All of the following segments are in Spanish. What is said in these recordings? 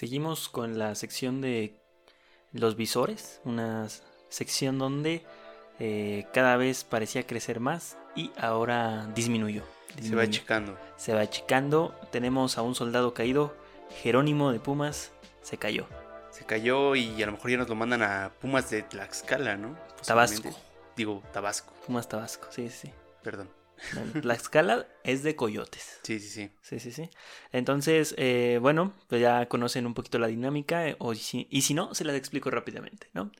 Seguimos con la sección de los visores, una sección donde eh, cada vez parecía crecer más y ahora disminuyó. Se va achicando. Se va achicando. Tenemos a un soldado caído, Jerónimo de Pumas, se cayó. Se cayó y a lo mejor ya nos lo mandan a Pumas de Tlaxcala, ¿no? Tabasco. Digo, Tabasco. Pumas Tabasco, sí, sí. Perdón. La escala es de coyotes. Sí, sí, sí. Sí, sí, sí. Entonces, eh, bueno, pues ya conocen un poquito la dinámica, eh, o si, y si no, se las explico rápidamente, ¿no?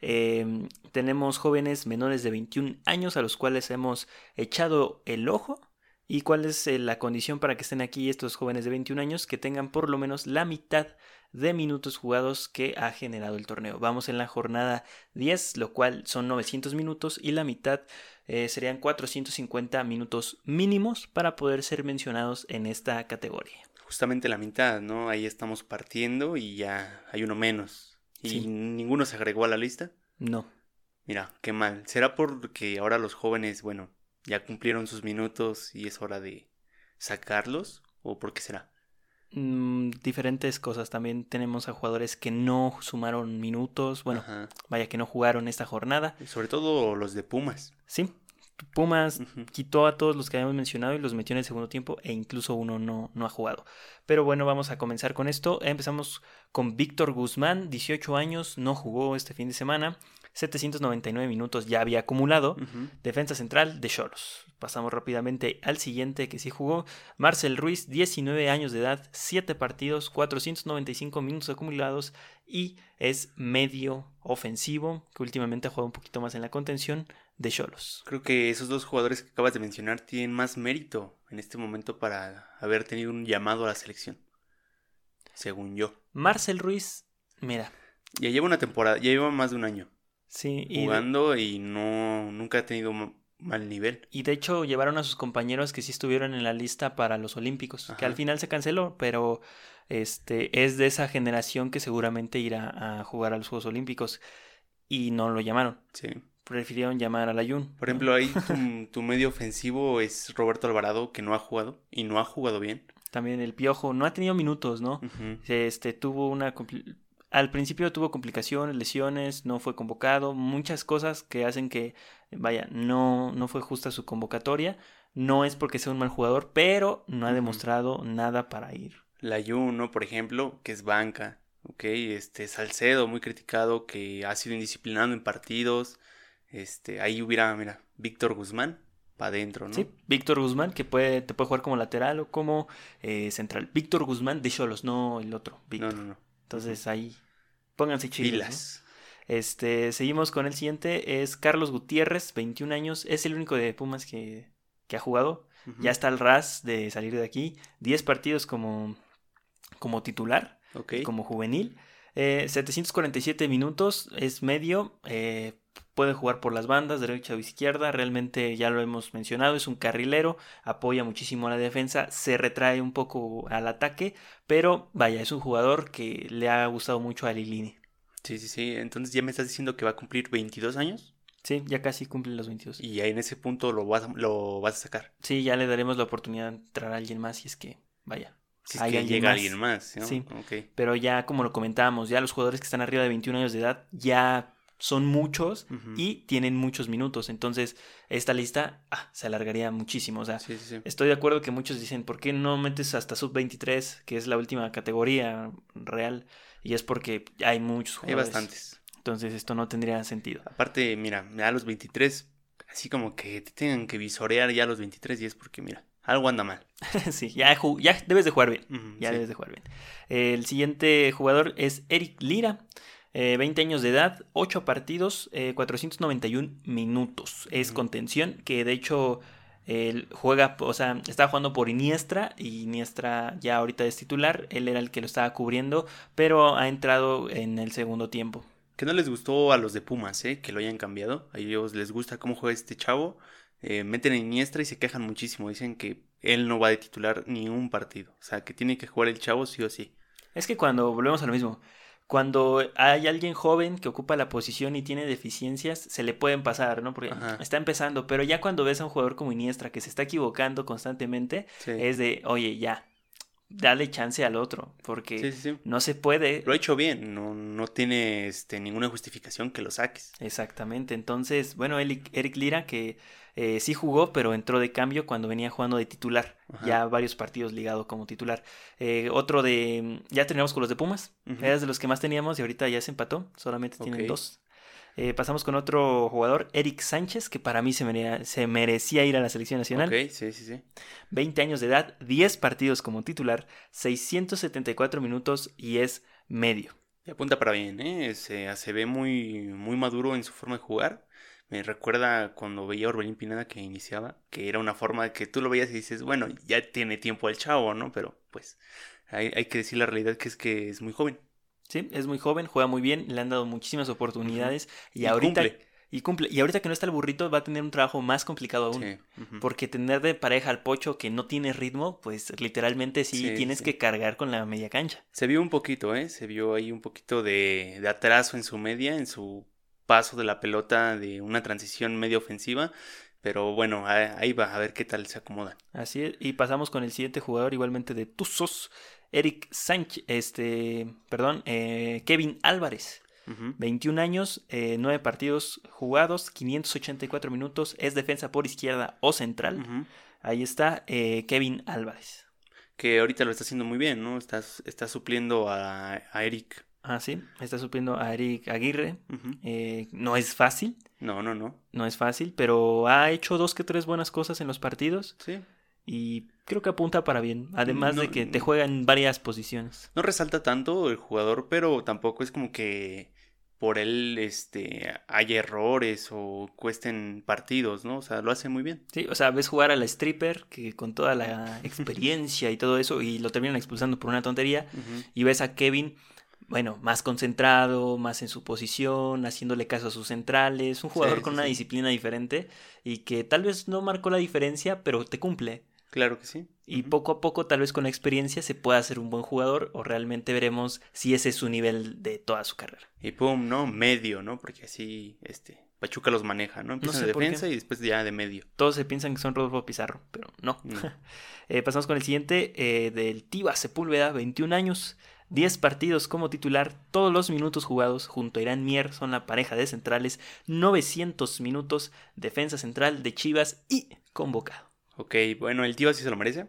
Em, tenemos jóvenes menores de 21 años a los cuales hemos echado el ojo. ¿Y cuál es eh, la condición para que estén aquí estos jóvenes de 21 años? Que tengan por lo menos la mitad de minutos jugados que ha generado el torneo. Vamos en la jornada 10, lo cual son 900 minutos y la mitad eh, serían 450 minutos mínimos para poder ser mencionados en esta categoría. Justamente la mitad, ¿no? Ahí estamos partiendo y ya hay uno menos. ¿Y ninguno se agregó a la lista? No. Mira, qué mal. ¿Será porque ahora los jóvenes, bueno, ya cumplieron sus minutos y es hora de sacarlos? ¿O por qué será? Mm, diferentes cosas. También tenemos a jugadores que no sumaron minutos. Bueno, vaya que no jugaron esta jornada. Sobre todo los de Pumas. Sí, Pumas quitó a todos los que habíamos mencionado y los metió en el segundo tiempo e incluso uno no, no ha jugado. Pero bueno, vamos a comenzar con esto. Empezamos con Víctor Guzmán, 18 años, no jugó este fin de semana. 799 minutos ya había acumulado. Defensa central de Choros. Pasamos rápidamente al siguiente que sí jugó. Marcel Ruiz, 19 años de edad, 7 partidos, 495 minutos acumulados y es medio ofensivo, que últimamente ha jugado un poquito más en la contención de Cholos. Creo que esos dos jugadores que acabas de mencionar tienen más mérito en este momento para haber tenido un llamado a la selección. Según yo. Marcel Ruiz, mira. Ya lleva una temporada, ya lleva más de un año. Sí, jugando y no nunca ha tenido mal nivel. Y de hecho llevaron a sus compañeros que sí estuvieron en la lista para los Olímpicos, que al final se canceló, pero este es de esa generación que seguramente irá a jugar a los Juegos Olímpicos y no lo llamaron. Sí prefirieron llamar a Jun. Por ejemplo, ahí tu, medio ofensivo es Roberto Alvarado, que no ha jugado y no ha jugado bien. También el Piojo no ha tenido minutos, ¿no? Este tuvo una al principio tuvo complicaciones, lesiones, no fue convocado, muchas cosas que hacen que vaya, no no fue justa su convocatoria. No es porque sea un mal jugador, pero no ha demostrado nada para ir. Layun, ¿no? Por ejemplo, que es banca, ¿ok? Este Salcedo, muy criticado, que ha sido indisciplinado en partidos, este, ahí hubiera, mira, Víctor Guzmán para adentro, ¿no? Sí, Víctor Guzmán, que puede, te puede jugar como lateral o como eh, central. Víctor Guzmán de Cholos, no el otro. No, no, no. Entonces ahí, pónganse chilas. Este, seguimos con el siguiente, es Carlos Gutiérrez, 21 años, es el único de Pumas que, que ha jugado. Ya está al ras de salir de aquí. 10 partidos como, como titular, como juvenil. 747 eh, minutos, es medio. Eh, puede jugar por las bandas, derecha o izquierda, realmente ya lo hemos mencionado, es un carrilero, apoya muchísimo a la defensa, se retrae un poco al ataque, pero vaya, es un jugador que le ha gustado mucho a Lilini. Sí, sí, sí, entonces ya me estás diciendo que va a cumplir 22 años. Sí, ya casi cumple los 22. Y ahí en ese punto lo vas, lo vas a sacar. Sí, ya le daremos la oportunidad de entrar a alguien más si es que, vaya, si es que llega alguien más. Sí, pero ya como lo comentábamos, ya los jugadores que están arriba de 21 años de edad ya son muchos y tienen muchos minutos. Entonces, esta lista ah, se alargaría muchísimo. O sea, estoy de acuerdo que muchos dicen, ¿por qué no metes hasta sub-23, que es la última categoría real? Y es porque hay muchos jugadores. Hay bastantes. Entonces, esto no tendría sentido. Aparte, mira, a los 23, así como que te tengan que visorear ya a los 23 y es porque, mira, algo anda mal. sí, ya, ya debes de jugar bien. ya debes de jugar bien. El siguiente jugador es Eric Lira. 20 eh, años de edad, 8 partidos, 491 eh, minutos. Es contención, que de hecho él juega, o sea, estaba jugando por Iniestra y Iniestra ya ahorita es titular. Él era el que lo estaba cubriendo, pero ha entrado en el segundo tiempo. Que no les gustó a los de Pumas, ¿eh? Que lo hayan cambiado. A ellos les gusta cómo juega este chavo. Eh, meten a Iniestra y se quejan muchísimo. Dicen que él no va de titular ni un partido. O sea, que tiene que jugar el chavo sí o sí. Es que cuando volvemos a lo mismo, cuando hay alguien joven que ocupa la posición y tiene deficiencias, se le pueden pasar, ¿no? Porque está empezando, pero ya cuando ves a un jugador como Iniestra que se está equivocando constantemente, es de, oye, ya, dale chance al otro, porque no se puede. Lo ha hecho bien, no, no tiene este, ninguna justificación que lo saques. Exactamente, entonces, bueno, Eric Lira que eh, sí jugó, pero entró de cambio cuando venía jugando de titular, ya varios partidos ligado como titular. Eh, otro de, ya teníamos con los de Pumas, uh de los que más teníamos y ahorita ya se empató, solamente tienen dos. Eh, pasamos con otro jugador, Eric Sánchez, que para mí se, se, merecía ir a la selección nacional. Ok, sí, sí, sí. 20 años de edad, 10 partidos como titular, 674 minutos y es medio. Y apunta para bien, ¿eh? Se, se ve muy, muy maduro en su forma de jugar. Me recuerda cuando veía a Orbelín Pineda que iniciaba, que era una forma de que tú lo veías y dices, bueno, ya tiene tiempo el chavo, ¿no? Pero pues hay, hay que decir la realidad que es que es muy joven. Sí, es muy joven, juega muy bien, le han dado muchísimas oportunidades y, ahorita cumple. y cumple. Y ahorita que no está el burrito va a tener un trabajo más complicado aún, porque tener de pareja al Pocho que no tiene ritmo, pues literalmente sí, tienes que cargar con la media cancha. Se vio un poquito, ¿eh? Se vio ahí un poquito de, de atraso en su media, en su paso de la pelota de una transición media ofensiva. Pero bueno, ahí va, a ver qué tal se acomoda. Así es, y pasamos con el siguiente jugador igualmente de Tuzos, Eric Sánchez, este, perdón, eh, Kevin Álvarez. 21 años, 9 eh, partidos jugados, 584 minutos, es defensa por izquierda o central. Ahí está eh, Kevin Álvarez. Que ahorita lo está haciendo muy bien, ¿no? Está, está supliendo a, Eric. Ah, sí, está supliendo a Eric Aguirre. no es fácil. No, no, no. No es fácil, pero ha hecho dos que tres buenas cosas en los partidos. Sí y creo que apunta para bien, además de que te juega en varias posiciones. No resalta tanto el jugador, pero tampoco es como que por él este hay errores o cuesten partidos, ¿no? O sea, lo hace muy bien. Sí, o sea, ves jugar a la stripper que con toda la experiencia y todo eso y lo terminan expulsando por una tontería y ves a Kevin bueno, más concentrado, más en su posición, haciéndole caso a sus centrales, un jugador con una disciplina diferente y que tal vez no marcó la diferencia, pero te cumple. Claro que sí. Y poco a poco, tal vez con la experiencia, se pueda hacer un buen jugador o realmente veremos si ese es su nivel de toda su carrera. Y pum, ¿no? Medio, ¿no? Porque así, este, Pachuca los maneja, ¿no? Empiezan de defensa y después ya de medio. Todos se piensan que son Rodolfo Pizarro, pero no. Eh, pasamos con el siguiente, eh, del Tiva Sepúlveda, 21 años, 10 partidos como titular, todos los minutos jugados junto a Irán Mier son la pareja de centrales, 900 minutos, defensa central de Chivas y convocado. Ok, bueno, el Tiva sí se lo merece.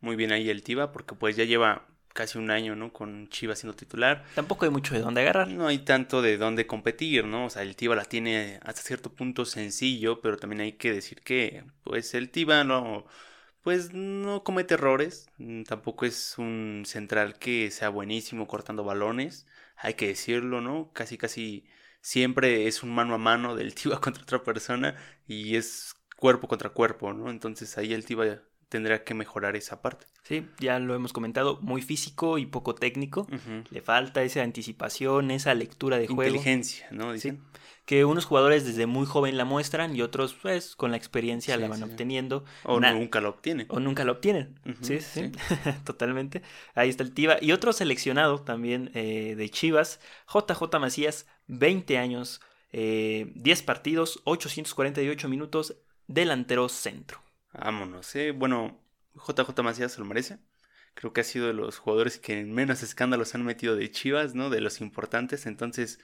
Muy bien ahí el Tiva, porque pues ya lleva casi un año, ¿no? Con Chivas siendo titular. Tampoco hay mucho de dónde agarrar. No hay tanto de dónde competir, ¿no? O sea, el Tiva la tiene hasta cierto punto sencillo, pero también hay que decir que, pues, el Tiva no, pues, no comete errores. Mm, tampoco es un central que sea buenísimo cortando balones. Hay que decirlo, ¿no? Casi, casi siempre es un mano a mano del Tiva contra otra persona y es cuerpo contra cuerpo, ¿no? Entonces ahí el Tiva tendrá que mejorar esa parte. Sí, ya lo hemos comentado, muy físico y poco técnico. Le falta esa anticipación, esa lectura de juego. Inteligencia, ¿no? Dicen. Sí. Que unos jugadores desde muy joven la muestran y otros, pues, con la experiencia la van obteniendo. O nunca lo obtienen. O nunca lo obtienen. sí, sí, totalmente. Ahí está el Tiva. Y otro seleccionado también eh, de Chivas, JJ Macías, 20 años, 10 eh, partidos, 848 minutos, delantero centro. Vámonos, ¿eh? Bueno, JJ Macías se lo merece. Creo que ha sido de los jugadores que en menos escándalos han metido de Chivas, ¿no? De los importantes. Entonces,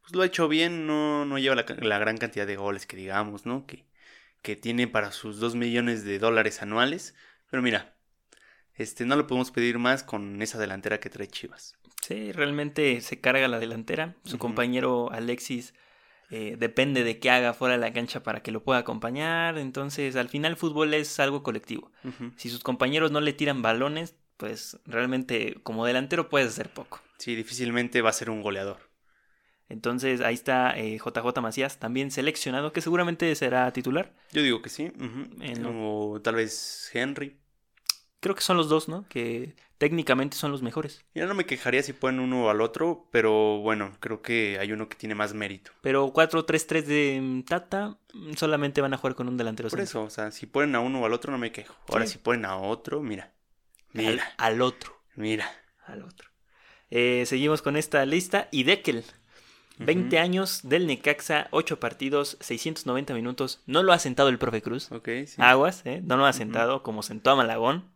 pues lo ha hecho bien. No, no lleva la, gran cantidad de goles que digamos, ¿no? Que, que tiene para sus 2 millones de dólares anuales. Pero mira, este, no lo podemos pedir más con esa delantera que trae Chivas. Sí, realmente se carga la delantera. Su compañero Alexis eh, depende de qué haga fuera de la cancha para que lo pueda acompañar. Entonces, al final, el fútbol es algo colectivo. Si sus compañeros no le tiran balones, pues realmente como delantero puedes hacer poco. Sí, difícilmente va a ser un goleador. Entonces ahí está JJ eh, Macías, también seleccionado, que seguramente será titular. Yo digo que sí. O tal vez Henry. Creo que son los dos, ¿no? Que técnicamente son los mejores. Ya no me quejaría si ponen uno al otro, pero bueno, creo que hay uno que tiene más mérito. Pero 4-3-3 de mm, Tata mm, solamente van a jugar con un delantero. Por eso, o sea, si ponen a uno o al otro no me quejo. Ahora si ponen a otro, mira. Mira. Al, otro. Mira. Al otro. Eh, seguimos con esta lista. Y Deckel. 20 años del Necaxa, 8 partidos, 690 minutos. No lo ha sentado el profe Cruz. Ok, Aguas, ¿eh? No lo ha sentado como sentó a Malagón.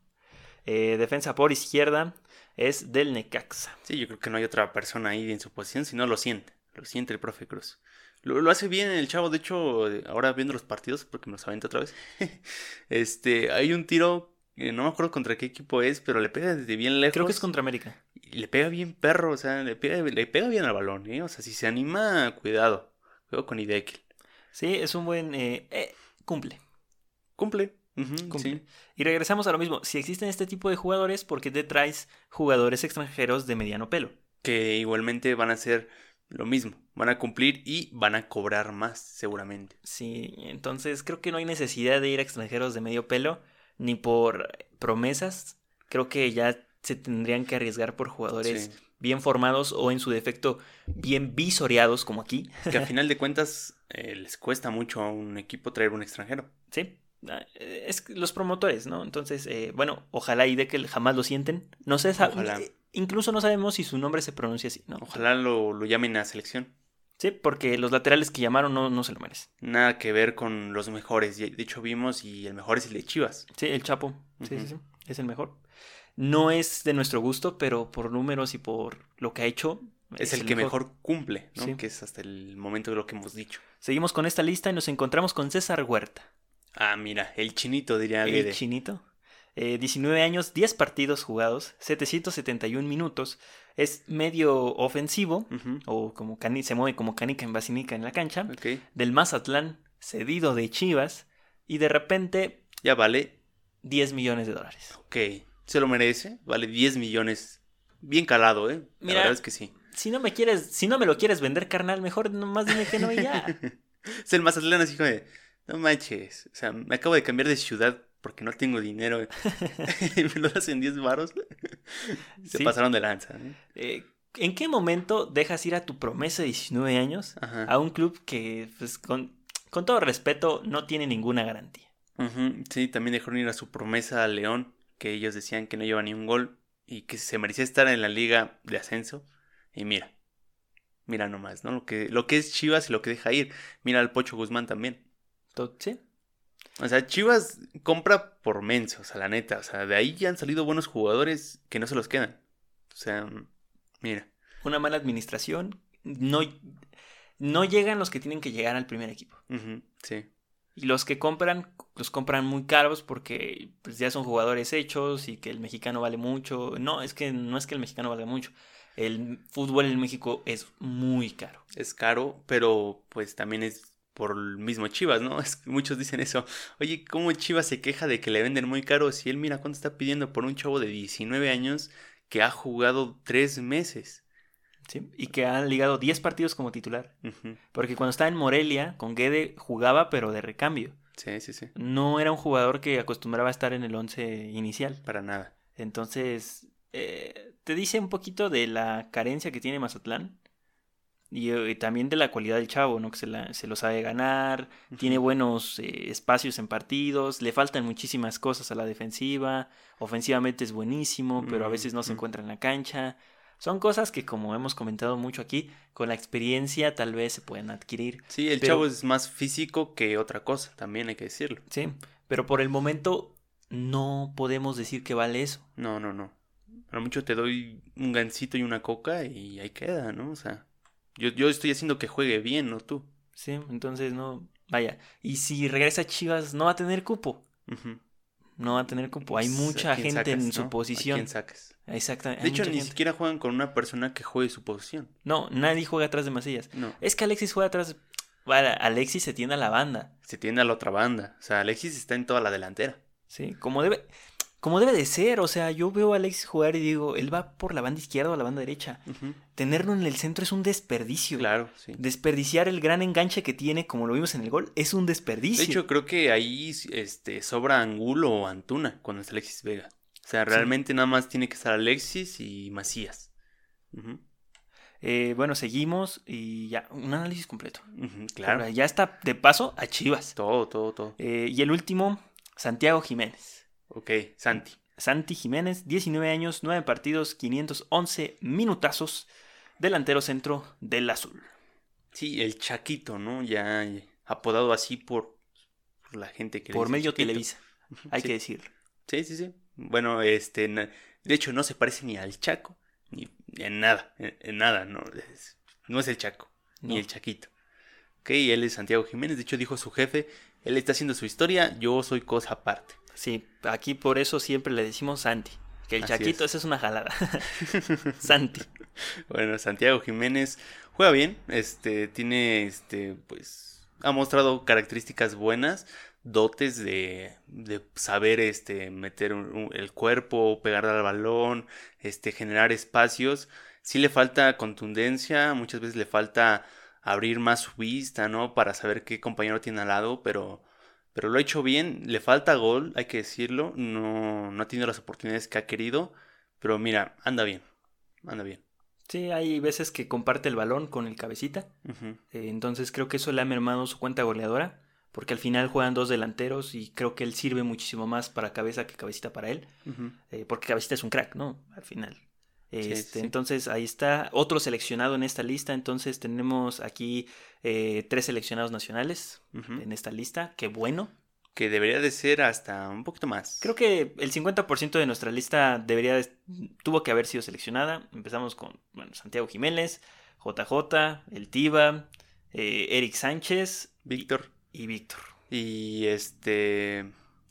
Eh, defensa por izquierda es del Necaxa. Sí, yo creo que no hay otra persona ahí en su posición, si no lo siente. Lo siente el profe Cruz. Lo, hace bien el chavo, de hecho, ahora viendo los partidos, porque me los aventa otra vez. este, hay un tiro, no me acuerdo contra qué equipo es, pero le pega desde bien lejos. Creo que es contra América. Y le pega bien perro, o sea, le pega, le pega bien al balón, ¿eh? O sea, si se anima, cuidado. Cuidado con Idekel. Sí, es un buen... Eh, eh, cumple. Cumple. Y regresamos a lo mismo. Si existen este tipo de jugadores, ¿por qué te traes jugadores extranjeros de mediano pelo? Que igualmente van a ser lo mismo. Van a cumplir y van a cobrar más, seguramente. Sí, entonces creo que no hay necesidad de ir a extranjeros de medio pelo, ni por promesas. Creo que ya se tendrían que arriesgar por jugadores bien formados o en su defecto bien visoreados, como aquí. Que a final de cuentas eh, les cuesta mucho a un equipo traer un extranjero. Sí, es los promotores, ¿no? Entonces, eh, bueno, ojalá y de que jamás lo sienten. No sé, eh, incluso no sabemos si su nombre se pronuncia así, ¿no? Ojalá lo, llamen a selección. Sí, porque los laterales que llamaron no, no se lo merecen. Nada que ver con los mejores. De hecho, vimos y el mejor es el de Chivas. Sí, el Chapo. Sí, sí, sí. Es el mejor. No es de nuestro gusto, pero por números y por lo que ha hecho. Es, el, que mejor, cumple, ¿no? Que es hasta el momento de lo que hemos dicho. Seguimos con esta lista y nos encontramos con César Huerta. Ah, mira, el chinito diría El chinito. 19 eh, años, 10 partidos jugados, 771 minutos. Es medio ofensivo, o como se mueve como canica en basinica en la cancha. Del Mazatlán, cedido de Chivas. Y de repente. Ya vale. 10 millones de dólares. Ok. Se lo merece. Vale 10 millones. Bien calado, ¿eh? La verdad es que sí. Si no me quieres, si no me lo quieres vender, carnal, mejor nomás dime que no y ya. es el Mazatlán así de. No manches, o sea, me acabo de cambiar de ciudad porque no tengo dinero. y me lo hacen 10 varos. Se pasaron de lanza. Eh, ¿En qué momento dejas ir a tu promesa de 19 años a un club que, pues, con, todo respeto, no tiene ninguna garantía? Sí, también dejaron ir a su promesa a León, que ellos decían que no lleva ni un gol y que se merecía estar en la liga de ascenso. Y mira, mira nomás, ¿no? Lo que, lo que es Chivas y lo que deja ir. Mira al Pocho Guzmán también. Sí. O sea, Chivas compra por menso, o sea, la neta. O sea, de ahí ya han salido buenos jugadores que no se los quedan. O sea, mira. Una mala administración. No, no llegan los que tienen que llegar al primer equipo. sí. Y los que compran, los compran muy caros porque pues, ya son jugadores hechos y que el mexicano vale mucho. No, es que no es que el mexicano valga mucho. El fútbol en México es muy caro. Es caro, pero pues también es por el mismo Chivas, ¿no? Es, muchos dicen eso. Oye, ¿cómo Chivas se queja de que le venden muy caro si él mira cuánto está pidiendo por un chavo de 19 años que ha jugado tres meses? Sí, y que ha ligado 10 partidos como titular. Porque cuando estaba en Morelia, con Guede jugaba, pero de recambio. Sí, sí, sí. No era un jugador que acostumbraba a estar en el 11 inicial. Para nada. Entonces, eh, te dice un poquito de la carencia que tiene Mazatlán y, también de la cualidad del chavo, ¿no? Que se, la, se lo sabe ganar, tiene buenos eh, espacios en partidos, le faltan muchísimas cosas a la defensiva, ofensivamente es buenísimo, pero a veces no se encuentra en la cancha. Son cosas que, como hemos comentado mucho aquí, con la experiencia tal vez se pueden adquirir. Sí, el chavo es más físico que otra cosa, también hay que decirlo. Sí, pero por el momento no podemos decir que vale eso. No, no, no. A mucho te doy un gancito y una coca y ahí queda, ¿no? O sea. Yo, yo estoy haciendo que juegue bien, ¿no tú? Sí, entonces no. Vaya. Y si regresa Chivas, no va a tener cupo. No va a tener cupo. Hay mucha gente en su posición. ¿A quién sacas? Exactamente. De hecho, ni siquiera juegan con una persona que juegue su posición. No, nadie juega atrás de Macías. No. Es que Alexis juega atrás. Vale, Alexis se tiende a la banda. Se tiende a la otra banda. O sea, Alexis está en toda la delantera. Sí, como debe como debe de ser. O sea, yo veo a Alex jugar y digo, él va por la banda izquierda o la banda derecha. Tenerlo en el centro es un desperdicio. Claro, sí. Desperdiciar el gran enganche que tiene, como lo vimos en el gol, es un desperdicio. De hecho, creo que ahí este, sobra Angulo o Antuna cuando es Alexis Vega. O sea, realmente nada más tiene que estar Alexis y Macías. Eh, bueno, seguimos y ya, un análisis completo. claro. ya está de paso a Chivas. Todo, todo, todo. Eh, y el último, Santiago Jiménez. Ok, Santi. Santi Jiménez, 19 años, 9 partidos, 511 minutazos, delantero centro del azul. Sí, el Chaquito, ¿no? Ya apodado así por, la gente que Por medio Televisa, hay que decirlo. Sí, sí, sí. Bueno, este, de hecho no se parece ni al Chaco, ni, en nada, en, nada, no es, no es el Chaco, ni el Chaquito. Ok, él es Santiago Jiménez, de hecho dijo su jefe, él está haciendo su historia, yo soy cosa aparte. Sí, aquí por eso siempre le decimos Santi. Que el Chaquito, esa es una jalada. Santi. Bueno, Santiago Jiménez juega bien, este, tiene, este, pues, ha mostrado características buenas, dotes de, de saber, este, meter el cuerpo, pegar al balón, este, generar espacios. Sí le falta contundencia, muchas veces le falta abrir más su vista, ¿no? Para saber qué compañero tiene al lado, pero pero lo ha hecho bien, le falta gol, hay que decirlo, no, no ha tenido las oportunidades que ha querido, pero mira, anda bien, anda bien. Sí, hay veces que comparte el balón con el cabecita, eh, entonces creo que eso le ha mermado su cuenta goleadora, porque al final juegan dos delanteros y creo que él sirve muchísimo más para cabeza que cabecita para él, eh, porque cabecita es un crack, ¿no? Al final. Este, entonces ahí está otro seleccionado en esta lista. Entonces tenemos aquí eh, tres seleccionados nacionales en esta lista. Qué bueno. Que debería de ser hasta un poquito más. Creo que el 50% de nuestra lista debería tuvo que haber sido seleccionada. Empezamos con bueno, Santiago Jiménez, JJ, El Tiva, eh, Eric Sánchez, Víctor y Víctor. Y este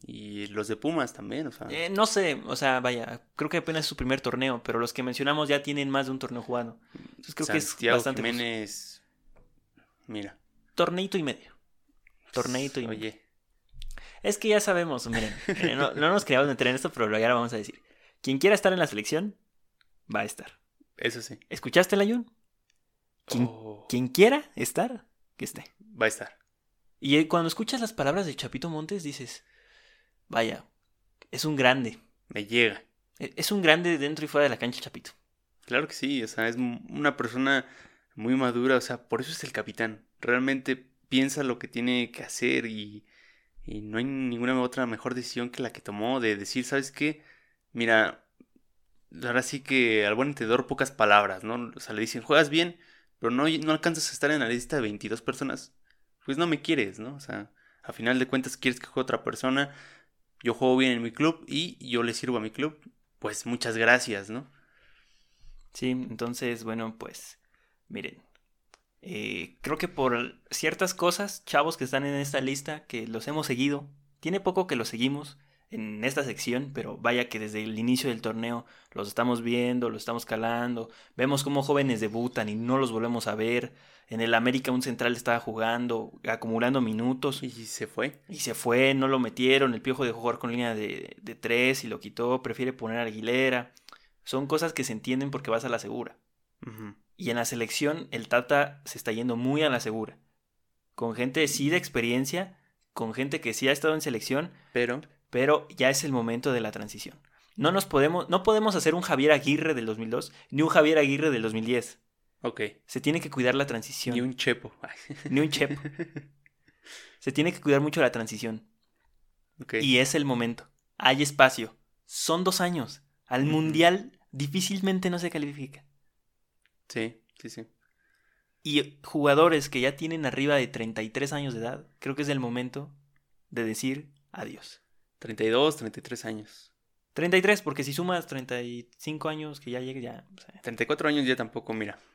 y los de Pumas también, o sea. Eh, no sé, o sea, vaya, creo que apenas es su primer torneo, pero los que mencionamos ya tienen más de un torneo jugado. Entonces creo que es bastante. Jiménez. Mira. Torneito y medio. Torneito y medio. Oye. Es que ya sabemos, miren, no, nos queríamos meter en esto, pero ahora vamos a decir. Quien quiera estar en la selección, va a estar. Eso sí. ¿Escuchaste el ayun? Quien, oh. quien quiera estar, que esté. Va a estar. Y eh, cuando escuchas las palabras de Chapito Montes, dices, vaya, es un grande. Me llega. E, es un grande dentro y fuera de la cancha, Chapito. Claro que sí, o sea, es una persona muy madura, o sea, por eso es el capitán. Realmente piensa lo que tiene que hacer y, y no hay ninguna otra mejor decisión que la que tomó de decir, ¿sabes qué? Mira, ahora sí que al buen entendedor pocas palabras, ¿no? O sea, le dicen, juegas bien, pero no, no alcanzas a estar en la lista de 22 personas. Pues no me quieres, ¿no? O sea, a final de cuentas quieres que juegue otra persona yo juego bien en mi club y yo le sirvo a mi club, pues muchas gracias, ¿no? Sí, entonces, bueno, pues, miren, eh, creo que por ciertas cosas, chavos que están en esta lista, que los hemos seguido, tiene poco que los seguimos en esta sección, pero vaya que desde el inicio del torneo los estamos viendo, los estamos calando, vemos cómo jóvenes debutan y no los volvemos a ver, en el América un central estaba jugando, acumulando minutos. Y se fue. Y se fue, no lo metieron. El Piojo dejó jugar con línea de, de tres y lo quitó. Prefiere poner a Aguilera. Son cosas que se entienden porque vas a la segura. Y en la selección el Tata se está yendo muy a la segura. Con gente sí de experiencia, con gente que sí ha estado en selección. Pero. Pero ya es el momento de la transición. No nos podemos, no podemos hacer un Javier Aguirre del 2002 ni un Javier Aguirre del 2010. Ok. Se tiene que cuidar la transición. Ni un chepo. Ni un chepo. Se tiene que cuidar mucho la transición. Okay. Y es el momento. Hay espacio. Son dos años. Al mundial difícilmente no se califica. Sí, sí, sí. Y jugadores que ya tienen arriba de 33 años de edad, creo que es el momento de decir adiós. 32, 33 años. 33, porque si sumas 35 años que ya llegue ya... 34 años ya tampoco, mira o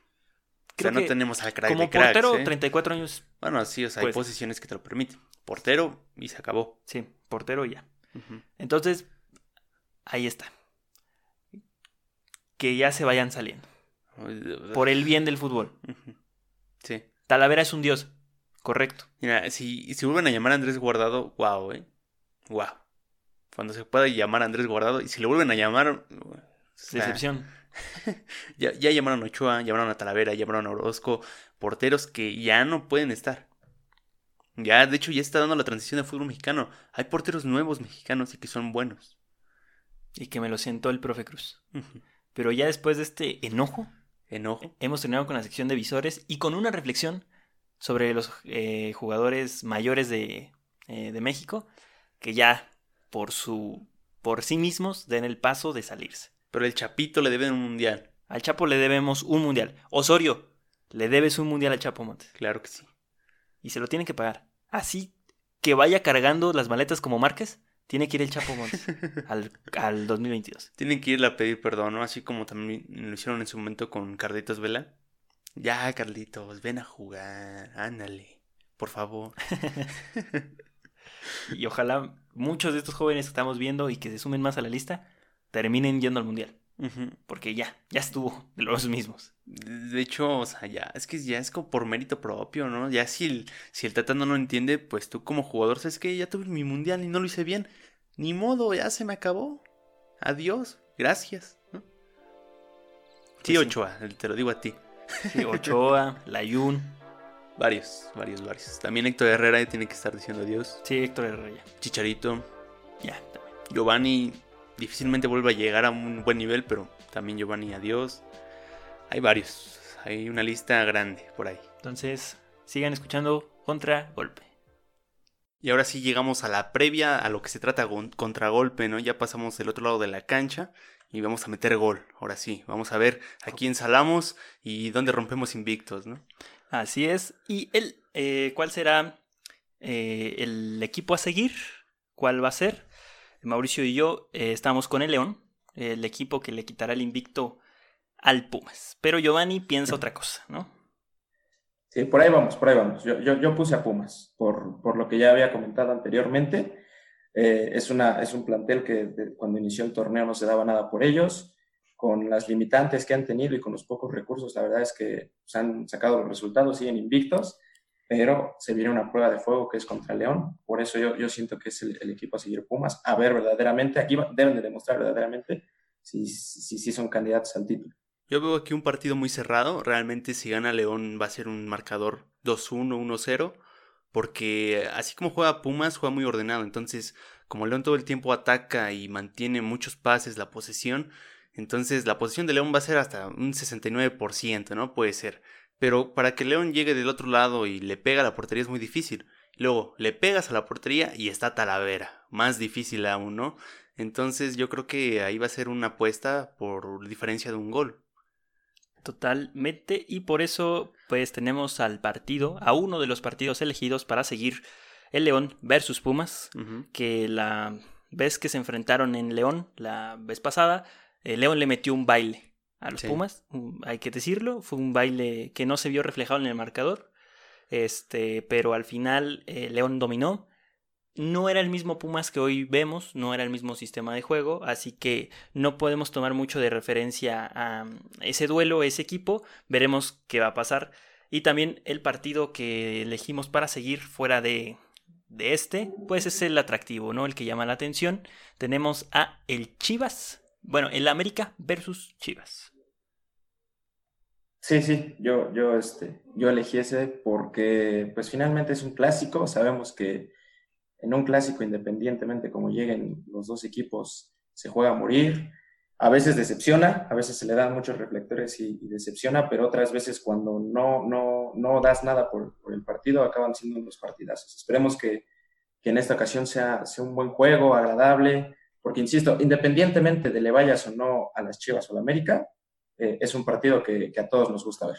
sea, no tenemos al crack como portero, 34 años. Bueno, sí, o sea, hay pues posiciones que te lo permiten. Portero y se acabó. Sí, portero ya. Entonces, ahí está. Que ya se vayan saliendo. Por el bien del fútbol. Sí. Talavera es un dios. Correcto. Mira, si, si vuelven a llamar a Andrés Guardado, wow, eh. Wow. Cuando se pueda llamar a Andrés Guardado, y si lo vuelven a llamar. Decepción. ya, ya llamaron a Ochoa, llamaron a Talavera, llamaron a Orozco, porteros que ya no pueden estar. Ya, de hecho, ya está dando la transición de fútbol mexicano. Hay porteros nuevos mexicanos y que son buenos. Y que me lo siento el profe Cruz. Pero ya después de este enojo, enojo, hemos terminado con la sección de visores y con una reflexión sobre los eh, jugadores mayores de, eh, de México que ya por su por sí mismos den el paso de salirse. Pero el Chapito le debe un mundial. Al Chapo le debemos un mundial. Osorio, le debes un mundial al Chapo Montes. Claro que sí. Y se lo tiene que pagar. Así que vaya cargando las maletas como Márquez, Tiene que ir el Chapo Montes al, al 2022. Tienen que irle a pedir perdón, ¿no? Así como también lo hicieron en su momento con Carlitos Vela. Ya, Carlitos, ven a jugar, ándale, por favor. y ojalá muchos de estos jóvenes que estamos viendo y que se sumen más a la lista terminen yendo al Mundial. Porque ya, ya estuvo de los mismos. De hecho, o sea, ya, es que ya es como por mérito propio, ¿no? Ya si el, si el Tata no lo entiende, pues tú como jugador sabes que ya tuve mi mundial y no lo hice bien. Ni modo, ya se me acabó. Adiós, gracias. ¿no? Sí, pues Ochoa, te lo digo a ti. Sí, Ochoa, Layun. Varios, varios, varios. También Héctor Herrera tiene que estar diciendo adiós. Sí, Héctor Herrera ya. Chicharito. Ya, también. Giovanni difícilmente vuelve a llegar a un buen nivel, pero también Giovanni adiós. Hay varios, hay una lista grande por ahí. Entonces, sigan escuchando contra golpe. Y ahora sí llegamos a la previa, a lo que se trata contra golpe, ¿no? Ya pasamos del otro lado de la cancha y vamos a meter gol. Ahora sí, vamos a ver a quién salamos y dónde rompemos invictos, ¿no? Así es. ¿Y el, eh, cuál será eh, el equipo a seguir? ¿Cuál va a ser? Mauricio y yo eh, estamos con el León, el equipo que le quitará el invicto al Pumas. Pero Giovanni piensa otra cosa, ¿no? Sí, por ahí vamos, por ahí vamos. Yo, yo, puse a Pumas, por, por, lo que ya había comentado anteriormente. Eh, es, una, es un plantel que cuando inició el torneo no se daba nada por ellos. Con las limitantes que han tenido y con los pocos recursos, la verdad es que se han sacado los resultados, siguen invictos pero se viene una prueba de fuego que es contra León. Por eso yo, yo siento que es el, equipo a seguir Pumas, a ver verdaderamente, aquí deben de demostrar verdaderamente si, si, son candidatos al título. Yo veo aquí un partido muy cerrado. Realmente si gana León va a ser un marcador 2-1, 1-0. Porque así como juega Pumas, juega muy ordenado. Entonces, como León todo el tiempo ataca y mantiene muchos pases, la posesión, entonces la posesión de León va a ser hasta un 69%, ¿no? Puede ser. Pero para que León llegue del otro lado y le pega a la portería es muy difícil. Luego le pegas a la portería y está Talavera. Más difícil aún, ¿no? Entonces yo creo que ahí va a ser una apuesta por diferencia de un gol. Totalmente. Y por eso pues tenemos al partido, a uno de los partidos elegidos para seguir el León versus Pumas. Que la vez que se enfrentaron en León, la vez pasada, el León le metió un baile a los Pumas, hay que decirlo, fue un baile que no se vio reflejado en el marcador, este, pero al final eh, León dominó. No era el mismo Pumas que hoy vemos, no era el mismo sistema de juego, así que no podemos tomar mucho de referencia a ese duelo, ese equipo, veremos qué va a pasar. Y también el partido que elegimos para seguir fuera de, de este, pues es el atractivo, ¿no? El que llama la atención. Tenemos a el Chivas, bueno, el América versus Chivas. Sí, sí, yo, yo, este, yo elegí ese porque pues finalmente es un clásico, sabemos que en un clásico, independientemente como lleguen los dos equipos, se juega a morir, a veces decepciona, a veces se le dan muchos reflectores y, decepciona, pero otras veces cuando no, no, no das nada por, el partido, acaban siendo unos partidazos. Esperemos que, que en esta ocasión sea, sea un buen juego, agradable, porque insisto, independientemente de le vayas o no a las Chivas o a la América, eh, es un partido que, a todos nos gusta ver.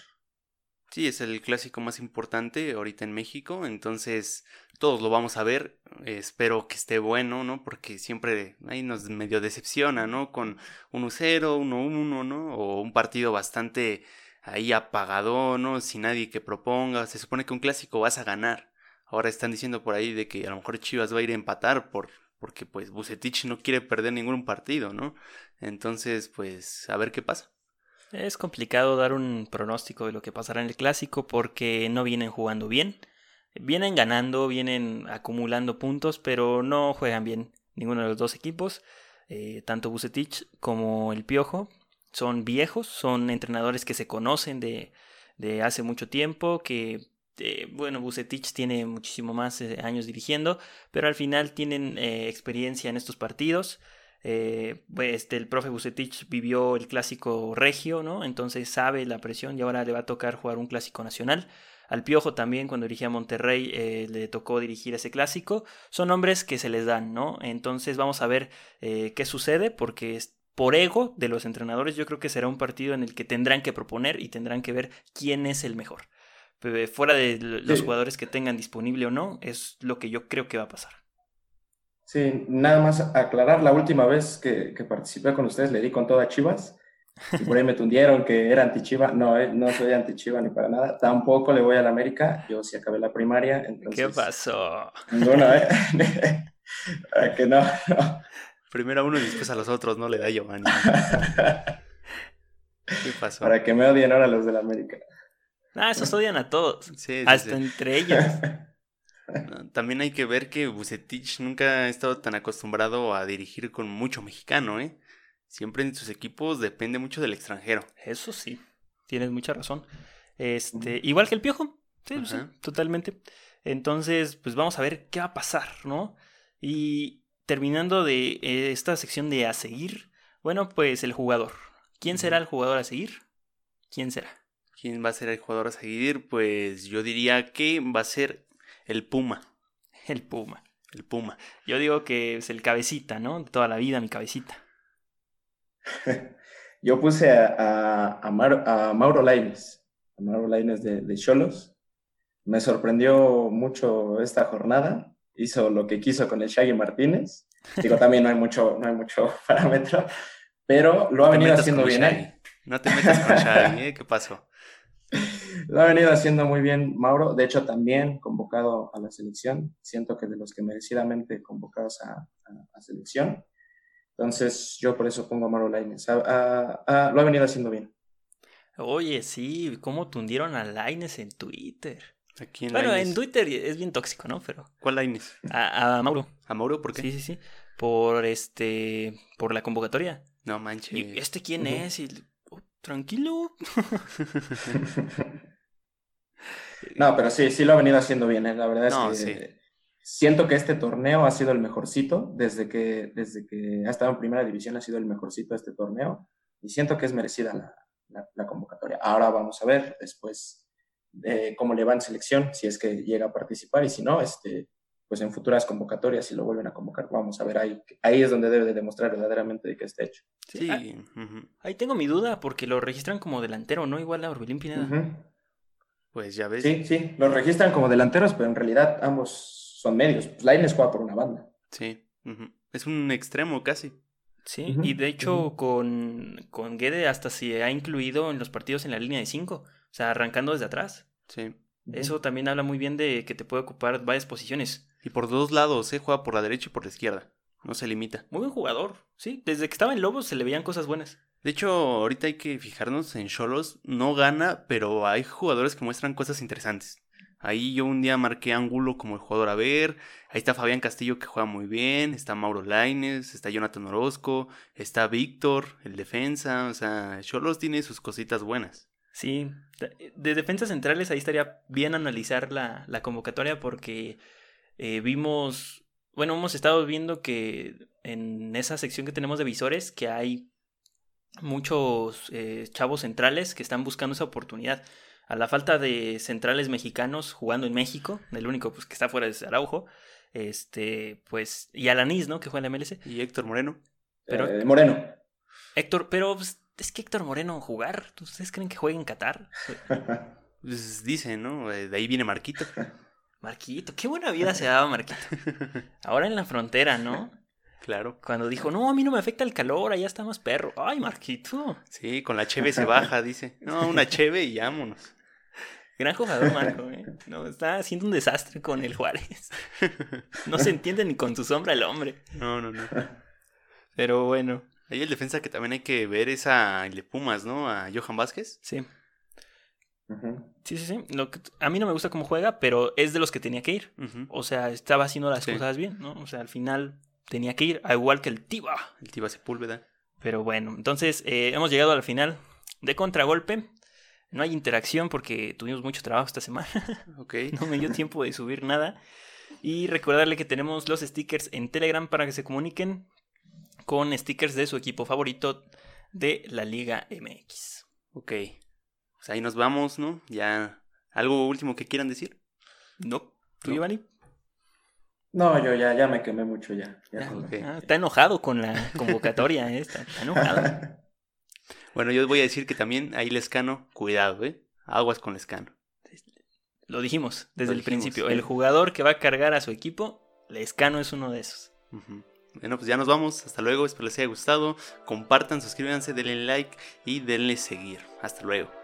Sí, es el clásico más importante ahorita en México, entonces todos lo vamos a ver. espero que esté bueno, ¿no? Porque siempre ahí nos medio decepciona, ¿no? Con 1-0, 1-1, ¿no? O un partido bastante ahí apagado, ¿no? Sin nadie que proponga. Se supone que un clásico vas a ganar. Ahora están diciendo por ahí de que a lo mejor Chivas va a ir a empatar por, porque pues Bucetich no quiere perder ningún partido, ¿no? Entonces, pues a ver qué pasa. Es complicado dar un pronóstico de lo que pasará en el clásico porque no vienen jugando bien. Vienen ganando, vienen acumulando puntos, pero no juegan bien ninguno de los dos equipos. Eh, tanto Bucetich como el Piojo son viejos, son entrenadores que se conocen de, de hace mucho tiempo, que eh, bueno, Bucetich tiene muchísimo más eh, años dirigiendo, pero al final tienen experiencia en estos partidos. Eh, pues, este, el profe Bucetich vivió el clásico regio, ¿no? Entonces sabe la presión y ahora le va a tocar jugar un clásico nacional. Al Piojo también, cuando dirigía a Monterrey, eh, le tocó dirigir ese clásico. Son hombres que se les dan, ¿no? Entonces vamos a ver eh, qué sucede, porque por ego de los entrenadores yo creo que será un partido en el que tendrán que proponer y tendrán que ver quién es el mejor. Fuera de los jugadores que tengan disponible o no, es lo que yo creo que va a pasar. Sí, nada más aclarar, la última vez que, que participé con ustedes le di con toda Chivas. Y por ahí me tundieron que era anti-Chiva. No, eh, no soy anti-Chiva ni para nada. Tampoco le voy a la América. Yo sí acabé la primaria. ¿Qué pasó? Ninguno, ¿eh? que no, Primero a uno y después a los otros, no le da Giovanni. ¿Qué pasó? Para que me odien ahora los de la América. Ah, esos odian a todos. hasta entre ellos. También hay que ver que Bucetich nunca ha estado tan acostumbrado a dirigir con mucho mexicano, ¿eh? Siempre en sus equipos depende mucho del extranjero. Eso sí, tienes mucha razón. Este, igual que el Piojo, sí, sí, totalmente. Entonces, pues vamos a ver qué va a pasar, ¿no? Y terminando de eh, esta sección de a seguir, bueno, pues el jugador. ¿Quién será el jugador a seguir? ¿Quién será? ¿Quién va a ser el jugador a seguir? Pues yo diría que va a ser el Puma. El Puma. El Puma. Yo digo que es el cabecita, ¿no? De toda la vida, mi cabecita. Yo puse a, a, Mauro Laines, a Mauro Laines de Cholos. Me sorprendió mucho esta jornada. Hizo lo que quiso con el Shaggy Martínez. Digo, también no hay mucho, no hay mucho parámetro, pero lo ha venido haciendo bien. ¿eh? No te metas con Shaggy, ¿eh? ¿qué pasó? Lo ha venido haciendo muy bien Mauro. De hecho, también convocado a la selección. Siento que de los que merecidamente convocados a, a, selección. Entonces, yo por eso pongo a Mauro Laines. lo ha venido haciendo bien. Oye, sí, cómo tundieron a Laines en Twitter. bueno, en Twitter es bien tóxico, ¿no? Pero. ¿Cuál Laines? A, Mauro. ¿A Mauro? ¿Por qué? Sí, sí, sí. Por este. Por la convocatoria. No manches. ¿Y este quién es? Y tranquilo. no, pero sí, sí lo ha venido haciendo bien, ¿eh? la verdad es que siento que este torneo ha sido el mejorcito, desde que, desde que ha estado en primera división ha sido el mejorcito este torneo, y siento que es merecida la, convocatoria. Ahora vamos a ver después de cómo le va en selección, si es que llega a participar, y si no, este, pues en futuras convocatorias, si lo vuelven a convocar, vamos a ver ahí. Ahí es donde debe de demostrar verdaderamente de que está hecho. Sí. Ahí tengo mi duda, porque lo registran como delantero, ¿no? Igual a Orbelín Pineda. Pues ya ves. Sí, sí, lo registran como delanteros, pero en realidad ambos son medios. Pues Laines juega por una banda. Sí, es un extremo casi. Sí, y de hecho con, con Guede hasta se ha incluido en los partidos en la línea de 5, o sea, arrancando desde atrás. Sí. Eso también habla muy bien de que te puede ocupar varias posiciones. Y por dos lados, ¿eh? Juega por la derecha y por la izquierda. No se limita. Muy buen jugador, sí. Desde que estaba en Lobos se le veían cosas buenas. De hecho, ahorita hay que fijarnos en Cholos. No gana, pero hay jugadores que muestran cosas interesantes. Ahí yo un día marqué Ángulo como el jugador a ver. Ahí está Fabián Castillo que juega muy bien. Está Mauro Laines. Está Jonathan Orozco. Está Víctor, el defensa. O sea, Cholos tiene sus cositas buenas. Sí, de defensas centrales ahí estaría bien analizar la, la convocatoria porque eh, vimos, bueno, hemos estado viendo que en esa sección que tenemos de visores que hay muchos eh, chavos centrales que están buscando esa oportunidad. A la falta de centrales mexicanos jugando en México, el único pues, que está fuera es Araujo, este, pues, y Alanis, ¿no? Que juega en la MLS. Y Héctor Moreno. Pero, eh, Moreno. Héctor, pero pues, es que Héctor Moreno jugar, ¿ustedes creen que juegue en Qatar? Pues dicen, ¿no? De ahí viene Marquito. Marquito, qué buena vida se daba Marquito. Ahora en la frontera, ¿no? Claro. Cuando dijo, no, a mí no me afecta el calor, allá está más perro. Ay, Marquito. Sí, con la cheve se baja, dice. No, una cheve y vámonos. Gran jugador, Marco. ¿eh? No, está haciendo un desastre con el Juárez. No se entiende ni con su sombra el hombre. No, no, no. Pero bueno. Hay el defensa que también hay que ver es a el de Pumas, ¿no? A Johan Vázquez. Sí. Sí, sí, sí. Lo que, a mí no me gusta cómo juega, pero es de los que tenía que ir. O sea, estaba haciendo las cosas bien, ¿no? O sea, al final tenía que ir, al igual que el Tiba. El Tiba Sepúlveda. Pero bueno, entonces eh, hemos llegado al final de contragolpe. No hay interacción porque tuvimos mucho trabajo esta semana. Ok. no me dio tiempo de subir nada. Y recordarle que tenemos los stickers en Telegram para que se comuniquen con stickers de su equipo favorito de la Liga MX. Ok. Pues ahí nos vamos, ¿no? Ya. ¿Algo último que quieran decir? No. ¿Tú, Giovanni? No, yo ya, ya me quemé mucho ya. Ah, está enojado con la convocatoria, ¿eh? está, enojado. bueno, yo voy a decir que también ahí Lescano, cuidado, ¿eh? Aguas con Lescano. Lo dijimos desde el principio. El jugador que va a cargar a su equipo, Lescano es uno de esos. Bueno, pues ya nos vamos. Hasta luego. Espero les haya gustado. Compartan, suscríbanse, denle like y denle seguir. Hasta luego.